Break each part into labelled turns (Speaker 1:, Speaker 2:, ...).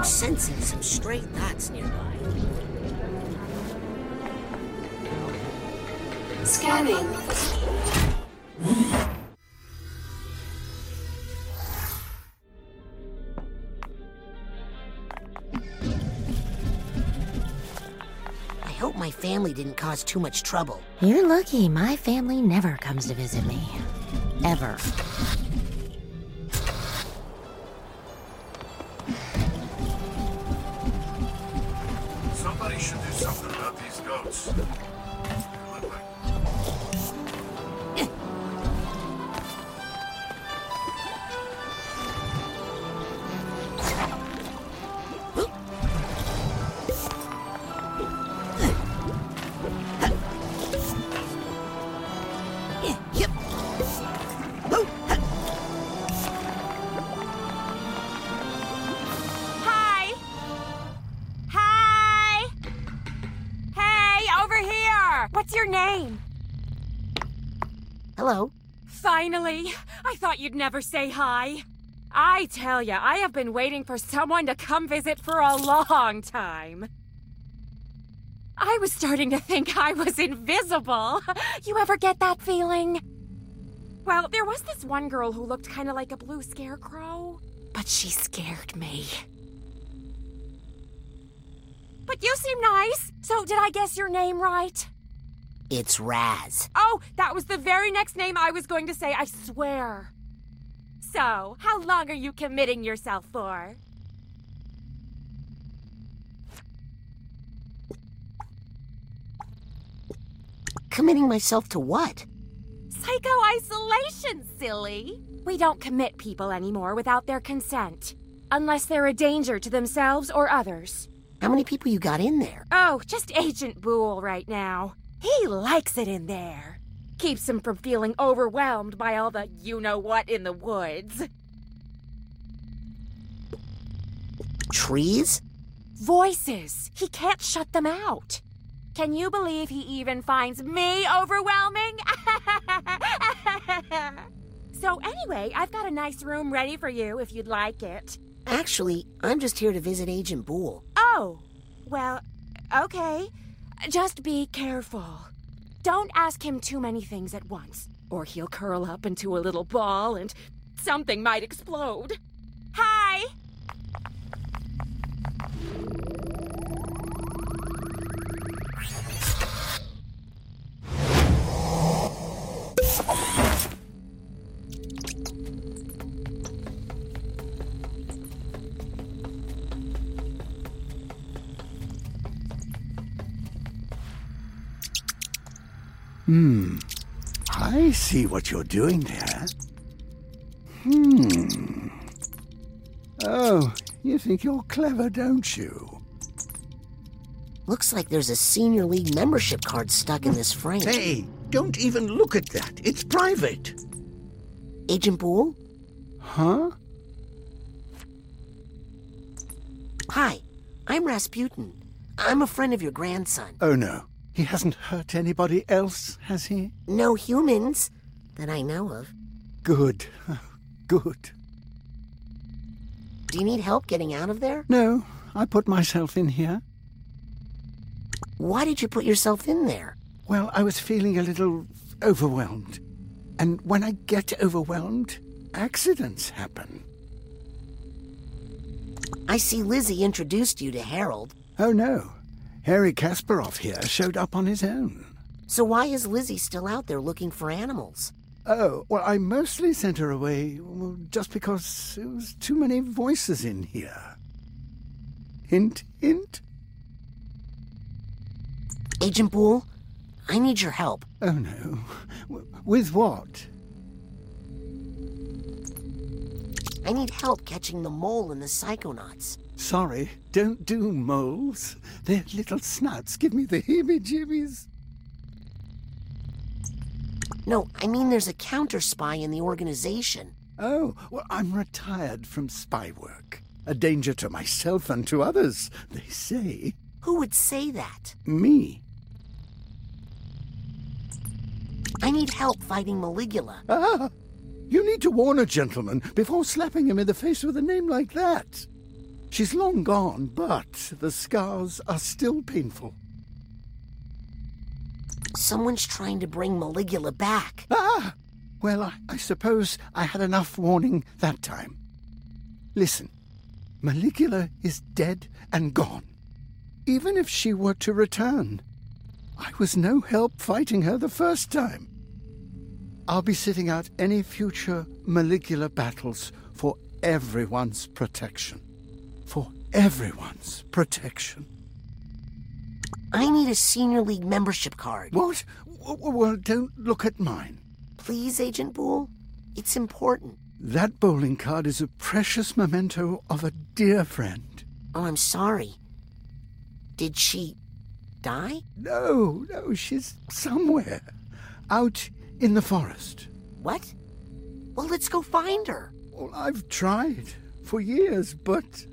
Speaker 1: I'm sensing some stray thoughts nearby.
Speaker 2: Scanning.
Speaker 1: I hope my family didn't cause too much trouble.
Speaker 3: You're lucky my family never comes to visit me. Ever.
Speaker 4: Finally! I thought you'd never say hi. I tell ya, I have been waiting for someone to come visit for a long time. I was starting to think I was invisible. You ever get that feeling? Well, there was this one girl who looked kind of like a blue scarecrow, but she scared me. But you seem nice. So, did I guess your name right?
Speaker 1: It's Raz.
Speaker 4: Oh, that was the very next name I was going to say, I swear. So, how long are you committing yourself for?
Speaker 1: Committing myself to what?
Speaker 4: Psycho isolation, silly. We don't commit people anymore without their consent. Unless they're a danger to themselves or others.
Speaker 1: How many people you got in there?
Speaker 4: Oh, just Agent Boole right now. He likes it in there. Keeps him from feeling overwhelmed by all the you know what in the woods.
Speaker 1: Trees?
Speaker 4: Voices. He can't shut them out. Can you believe he even finds me overwhelming? so, anyway, I've got a nice room ready for you if you'd like it.
Speaker 1: Actually, I'm just here to visit Agent Boole.
Speaker 4: Oh, well, okay. Just be careful. Don't ask him too many things at once, or he'll curl up into a little ball and something might explode. Hi!
Speaker 5: I see what you're doing there. Hmm. Oh, you think you're clever, don't you?
Speaker 1: Looks like there's a senior league membership card stuck in this frame.
Speaker 6: Hey, don't even look at that. It's private.
Speaker 1: Agent Boole?
Speaker 5: Huh?
Speaker 1: Hi, I'm Razputin. I'm a friend of your grandson.
Speaker 5: Oh no. He hasn't hurt anybody else, has he?
Speaker 1: No humans that I know of.
Speaker 5: Good. Good.
Speaker 1: Do you need help getting out of there?
Speaker 5: No, I put myself in here.
Speaker 1: Why did you put yourself in there?
Speaker 5: Well, I was feeling a little overwhelmed. And when I get overwhelmed, accidents happen.
Speaker 1: I see Lizzie introduced you to Harold.
Speaker 5: Oh no. Harry Kasparov here showed up on his own.
Speaker 1: So why is Lizzie still out there looking for animals?
Speaker 5: Oh, well, I mostly sent her away just because there was too many voices in here. Hint, hint.
Speaker 1: Agent Boole, I need your help.
Speaker 5: Oh no. W- with what?
Speaker 1: I need help catching the mole and the psychonauts.
Speaker 5: Sorry, don't do moles. Their little snouts give me the heebie-jeebies.
Speaker 1: No, I mean there's a counter spy in the organization.
Speaker 5: Oh, well, I'm retired from spy work. A danger to myself and to others, they say.
Speaker 1: Who would say that?
Speaker 5: Me.
Speaker 1: I need help fighting Maligula.
Speaker 5: Ah! You need to warn a gentleman before slapping him in the face with a name like that. She's long gone, but the scars are still painful.
Speaker 1: Someone's trying to bring Maligula back.
Speaker 5: Ah! Well, I, I suppose I had enough warning that time. Listen, Maligula is dead and gone. Even if she were to return, I was no help fighting her the first time. I'll be sitting out any future Maligula battles for everyone's protection. For everyone's protection.
Speaker 1: I need a Senior League membership card.
Speaker 5: What? Well, don't look at mine.
Speaker 1: Please, Agent Boole? It's important.
Speaker 5: That bowling card is a precious memento of a dear friend.
Speaker 1: Oh, I'm sorry. Did she die?
Speaker 5: No, no, she's somewhere. Out in the forest.
Speaker 1: What? Well, let's go find her.
Speaker 5: Well, I've tried for years, but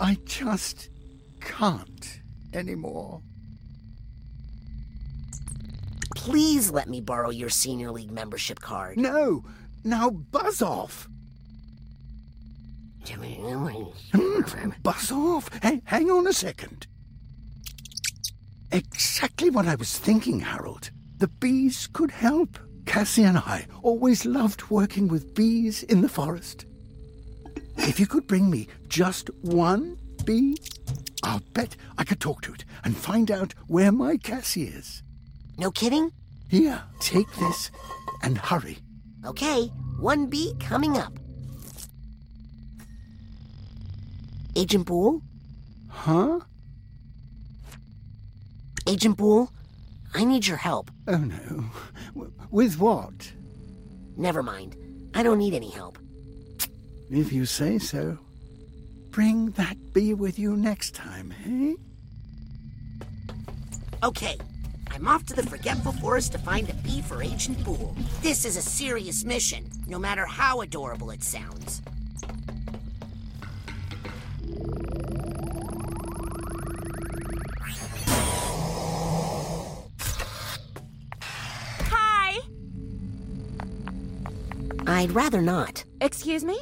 Speaker 5: I just can't anymore.
Speaker 1: Please let me borrow your Senior League membership card.
Speaker 5: No, now buzz off. Buzz off. Hey, hang on a second. Exactly what I was thinking, Harold. The bees could help. Cassie and I always loved working with bees in the forest. If you could bring me just one bee, I'll bet I could talk to it and find out where my Cassie is.
Speaker 1: No kidding?
Speaker 5: Here, take this and hurry.
Speaker 1: Okay, one bee coming up. Agent Boole?
Speaker 5: Huh?
Speaker 1: Agent Boole, I need your help.
Speaker 5: Oh no. With what?
Speaker 1: Never mind. I don't need any help.
Speaker 5: If you say so. Bring that bee with you next time, eh?
Speaker 1: Okay, I'm off to the Forgetful Forest to find a bee for Agent Boole. This is a serious mission, no matter how adorable it sounds. I'd rather not.
Speaker 4: Excuse me?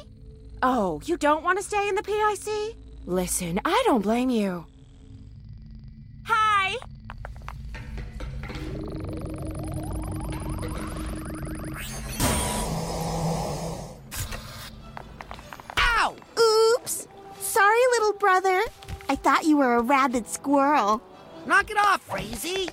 Speaker 4: Oh, you don't want to stay in the PIC? Listen, I don't blame you. Hi!
Speaker 1: Ow!
Speaker 2: Oops! Sorry, little brother. I thought you were a rabid squirrel.
Speaker 1: Knock it off, Crazy!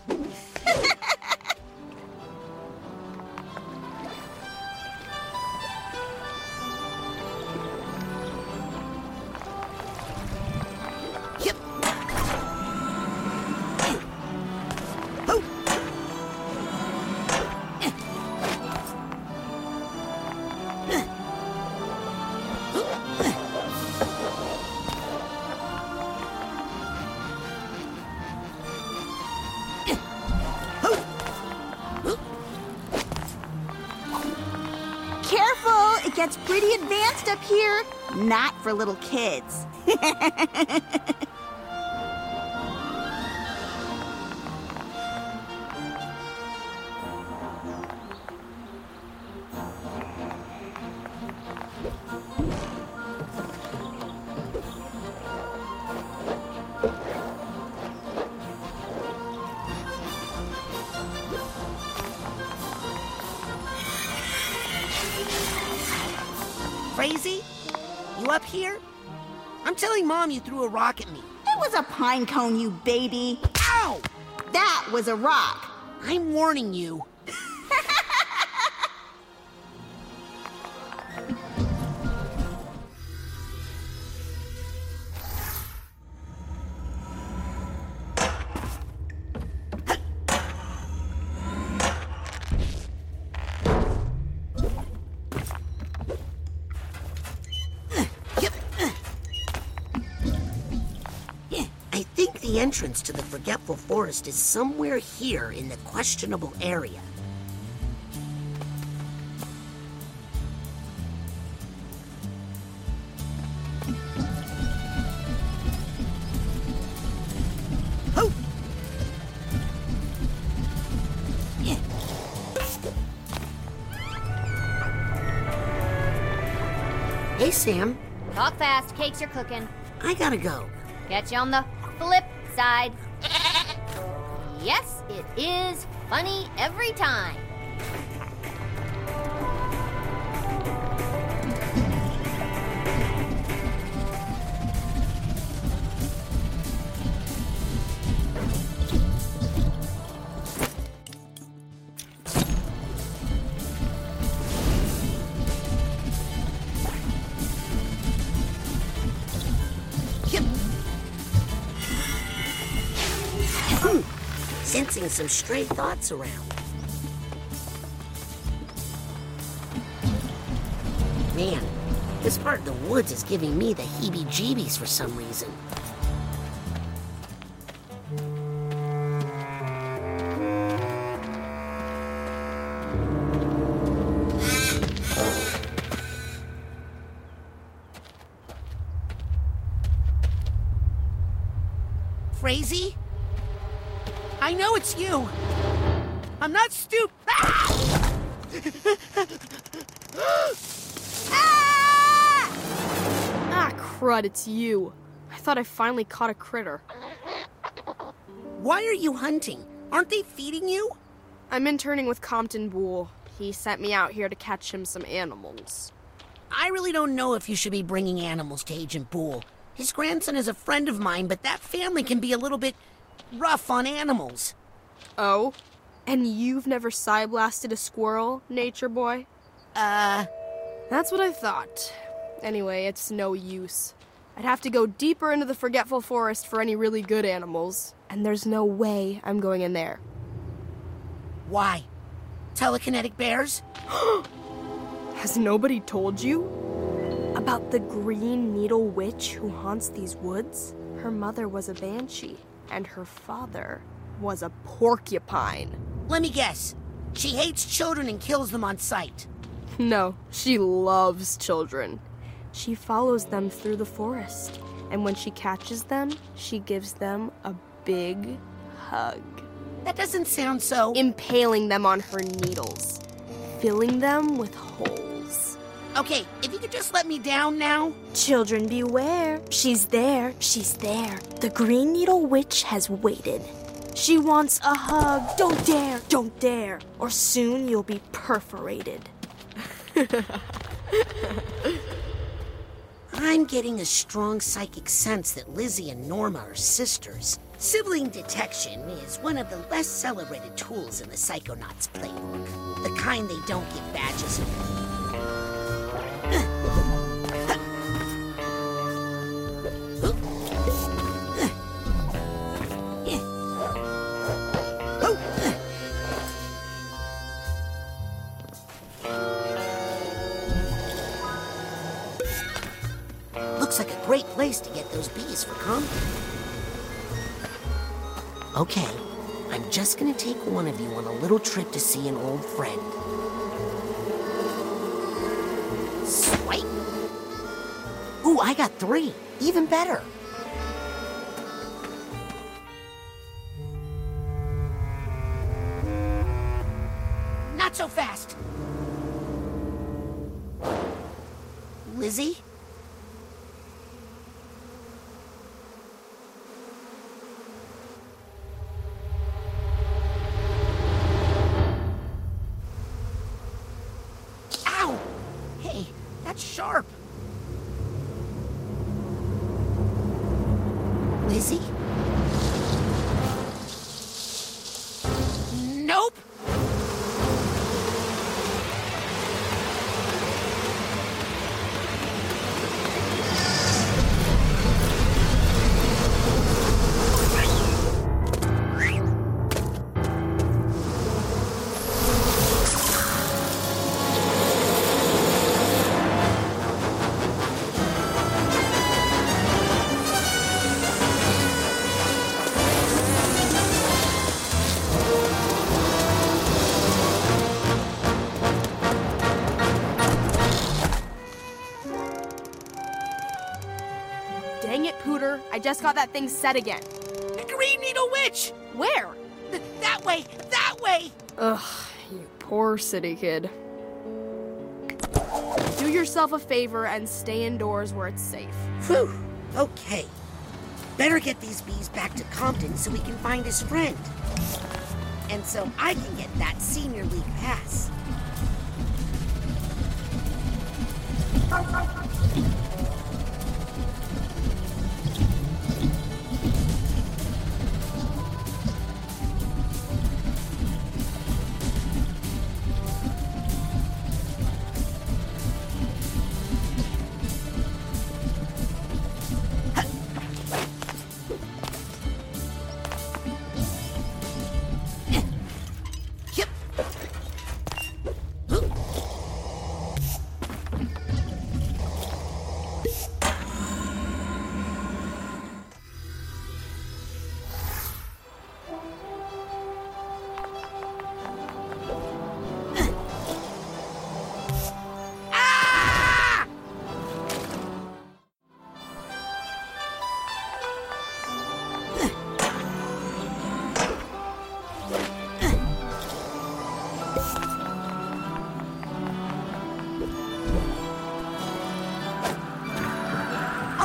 Speaker 2: Careful, it gets pretty advanced up here. Not for little kids.
Speaker 1: here? I'm telling Mom you threw a rock at me.
Speaker 2: It was a pine cone, you baby.
Speaker 1: Ow!
Speaker 2: That was a rock.
Speaker 1: I'm warning you. Entrance to the Forgetful Forest is somewhere here in the questionable area. Hey, Sam.
Speaker 7: Talk fast, cakes are cooking.
Speaker 1: I gotta go.
Speaker 7: Catch you on the flip Yes, it is funny every time.
Speaker 1: Sensing some stray thoughts around. Man, this part of the woods is giving me the heebie jeebies for some reason. Frazee? I know it's you. I'm not stupid.
Speaker 8: Ah, Ah! crud, it's you. I thought I finally caught a critter.
Speaker 1: Why are you hunting? Aren't they feeding you?
Speaker 8: I'm interning with Compton Boole. He sent me out here to catch him some animals.
Speaker 1: I really don't know if you should be bringing animals to Agent Boole. His grandson is a friend of mine, but that family can be a little bit rough on animals.
Speaker 8: Oh? And you've never psi blasted a squirrel, nature boy?
Speaker 1: Uh,
Speaker 8: That's what I thought. Anyway, it's no use. I'd have to go deeper into the forgetful forest for any really good animals, and there's no way I'm going in there.
Speaker 1: why? Telekinetic bears?
Speaker 8: Has nobody told you? About the green needle witch who haunts these woods? Her mother was a banshee, and her father was a porcupine.
Speaker 1: Let me guess. She hates children and kills them on sight.
Speaker 8: No, she loves children. She follows them through the forest, and when she catches them, she gives them a big hug,
Speaker 1: That doesn't sound so.
Speaker 8: impaling them on her needles, filling them with holes.
Speaker 1: Okay, if you could just let me down now.
Speaker 2: Children beware. She's there. She's there. The Green Needle Witch has waited. She wants a hug. Don't dare. Don't dare. Or soon you'll be perforated.
Speaker 1: I'm getting a strong psychic sense that Lizzie and Norma are sisters. Sibling detection is one of the less celebrated tools in the Psychonauts playbook. The kind they don't give badges for. Those bees for. Okay, I'm just gonna take one of you on a little trip to see an old friend. Swipe. Ooh, I got three. Even better. That's sharp. Lizzie?
Speaker 8: Just got that thing set again.
Speaker 1: The Green Needle Witch!
Speaker 8: Where?
Speaker 1: Th- that way! That way!
Speaker 8: Ugh, you poor city kid. Do yourself a favor and stay indoors where it's safe.
Speaker 1: Whew. Okay. Better get these bees back to Compton so we can find his friend. And so I can get that senior league pass.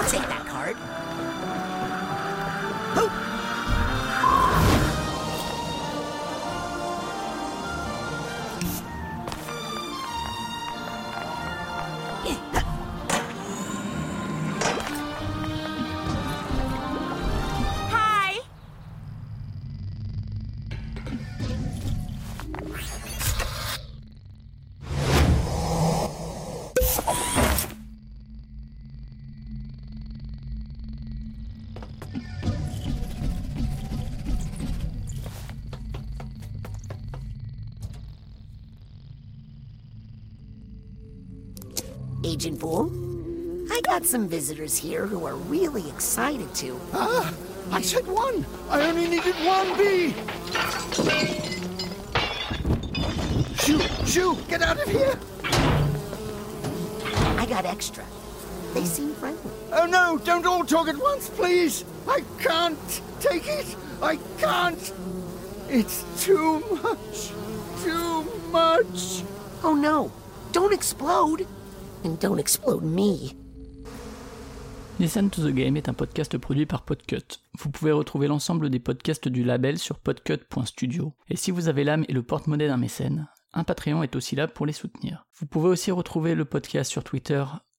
Speaker 1: Take that Agent Boole, I got some visitors here who are really excited to.
Speaker 5: Ah, I said one. I only needed one bee. Shoo, shoo, get out of here.
Speaker 1: I got extra. They seem friendly.
Speaker 5: Oh no, don't all talk at once, please. I can't take it. I can't. It's too much. Too much.
Speaker 1: Oh no, don't explode. And don't explode me.
Speaker 9: Listen to the Game est un podcast produit par Podcut. Vous pouvez retrouver l'ensemble des podcasts du label sur podcut.studio. Et si vous avez l'âme et le porte-monnaie d'un mécène, un Patreon est aussi là pour les soutenir. Vous pouvez aussi retrouver le podcast sur Twitter,